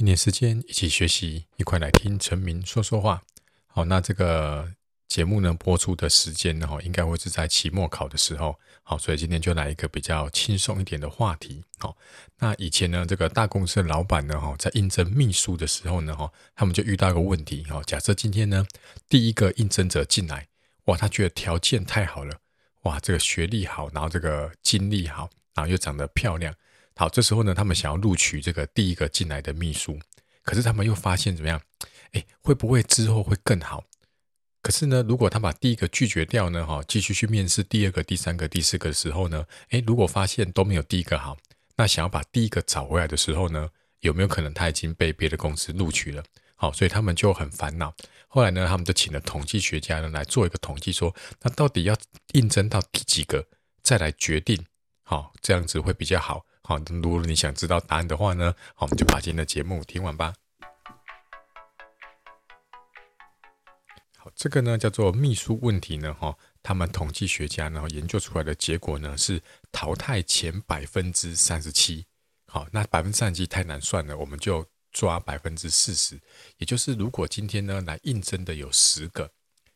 一年时间一起学习，一块来听陈明说说话。好，那这个节目呢，播出的时间呢，应该会是在期末考的时候。好，所以今天就来一个比较轻松一点的话题。好，那以前呢，这个大公司的老板呢，哈，在应征秘书的时候呢，哈，他们就遇到一个问题。哈，假设今天呢，第一个应征者进来，哇，他觉得条件太好了，哇，这个学历好，然后这个经历好，然后又长得漂亮。好，这时候呢，他们想要录取这个第一个进来的秘书，可是他们又发现怎么样？哎，会不会之后会更好？可是呢，如果他把第一个拒绝掉呢，哈，继续去面试第二个、第三个、第四个的时候呢，哎，如果发现都没有第一个好，那想要把第一个找回来的时候呢，有没有可能他已经被别的公司录取了？好，所以他们就很烦恼。后来呢，他们就请了统计学家呢来做一个统计，说那到底要应征到第几个再来决定？好，这样子会比较好。好，如果你想知道答案的话呢，好，我们就把今天的节目听完吧。好，这个呢叫做秘书问题呢，哈，他们统计学家呢研究出来的结果呢是淘汰前百分之三十七。好，那百分之三十七太难算了，我们就抓百分之四十，也就是如果今天呢来应征的有十个，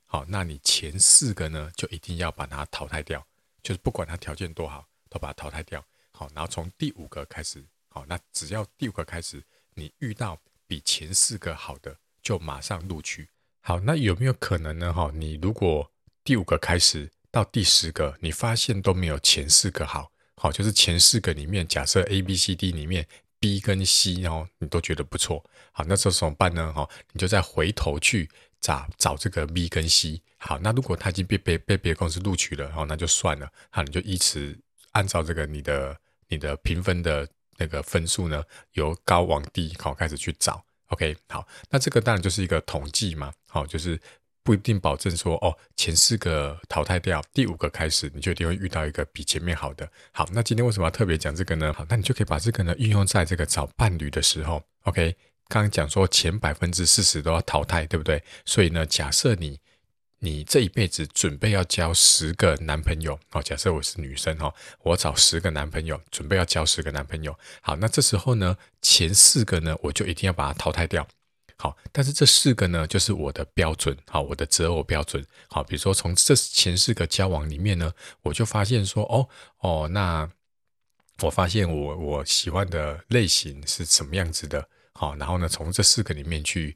好，那你前四个呢就一定要把它淘汰掉，就是不管他条件多好，都把它淘汰掉。好，然后从第五个开始，好，那只要第五个开始，你遇到比前四个好的，就马上录取。好，那有没有可能呢？哈，你如果第五个开始到第十个，你发现都没有前四个好，好，就是前四个里面，假设 A、B、C、D 里面 B 跟 C 哦，你都觉得不错，好，那这怎么办呢？哈，你就再回头去找找这个 B 跟 C。好，那如果他已经被被被别的公司录取了，好，那就算了，好，你就依此按照这个你的你的评分的那个分数呢，由高往低，好，开始去找。OK，好，那这个当然就是一个统计嘛，好，就是不一定保证说哦，前四个淘汰掉，第五个开始，你就一定会遇到一个比前面好的。好，那今天为什么要特别讲这个呢？好，那你就可以把这个呢运用在这个找伴侣的时候。OK，刚刚讲说前百分之四十都要淘汰，对不对？所以呢，假设你。你这一辈子准备要交十个男朋友，好，假设我是女生哈，我找十个男朋友，准备要交十个男朋友。好，那这时候呢，前四个呢，我就一定要把它淘汰掉。好，但是这四个呢，就是我的标准，好，我的择偶标准。好，比如说从这前四个交往里面呢，我就发现说，哦哦，那我发现我我喜欢的类型是什么样子的。好，然后呢，从这四个里面去。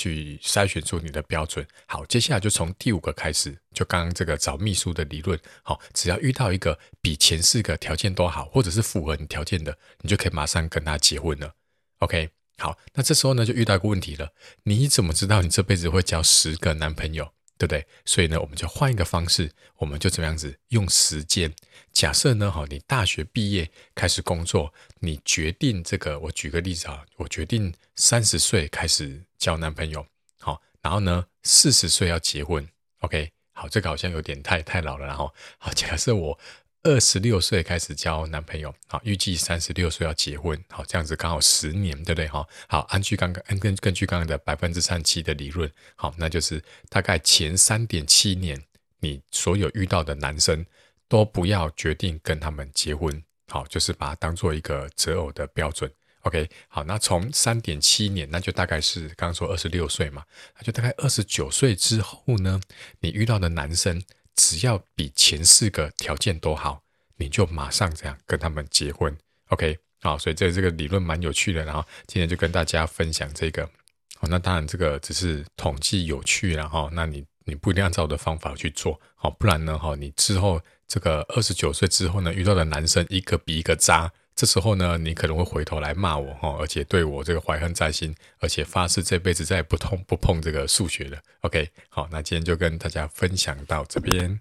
去筛选出你的标准。好，接下来就从第五个开始，就刚刚这个找秘书的理论。好，只要遇到一个比前四个条件都好，或者是符合你条件的，你就可以马上跟他结婚了。OK，好，那这时候呢，就遇到一个问题了，你怎么知道你这辈子会交十个男朋友？对不对？所以呢，我们就换一个方式，我们就怎么样子用时间。假设呢，哈，你大学毕业开始工作，你决定这个，我举个例子啊，我决定三十岁开始交男朋友，好，然后呢，四十岁要结婚，OK，好，这个好像有点太太老了，然后，好，假设我。二十六岁开始交男朋友，好，预计三十六岁要结婚，好，这样子刚好十年，对不对？哈，好，根据刚刚根根据刚刚的百分之三七的理论，好，那就是大概前三点七年，你所有遇到的男生都不要决定跟他们结婚，好，就是把它当做一个择偶的标准。OK，好，那从三点七年，那就大概是刚刚说二十六岁嘛，那就大概二十九岁之后呢，你遇到的男生。只要比前四个条件都好，你就马上这样跟他们结婚，OK？好，所以这这个理论蛮有趣的，然后今天就跟大家分享这个。好，那当然这个只是统计有趣，然后那你你不一定按照我的方法去做，好，不然呢，哈，你之后这个二十九岁之后呢，遇到的男生一个比一个渣。这时候呢，你可能会回头来骂我哈，而且对我这个怀恨在心，而且发誓这辈子再也不碰不碰这个数学了。OK，好，那今天就跟大家分享到这边。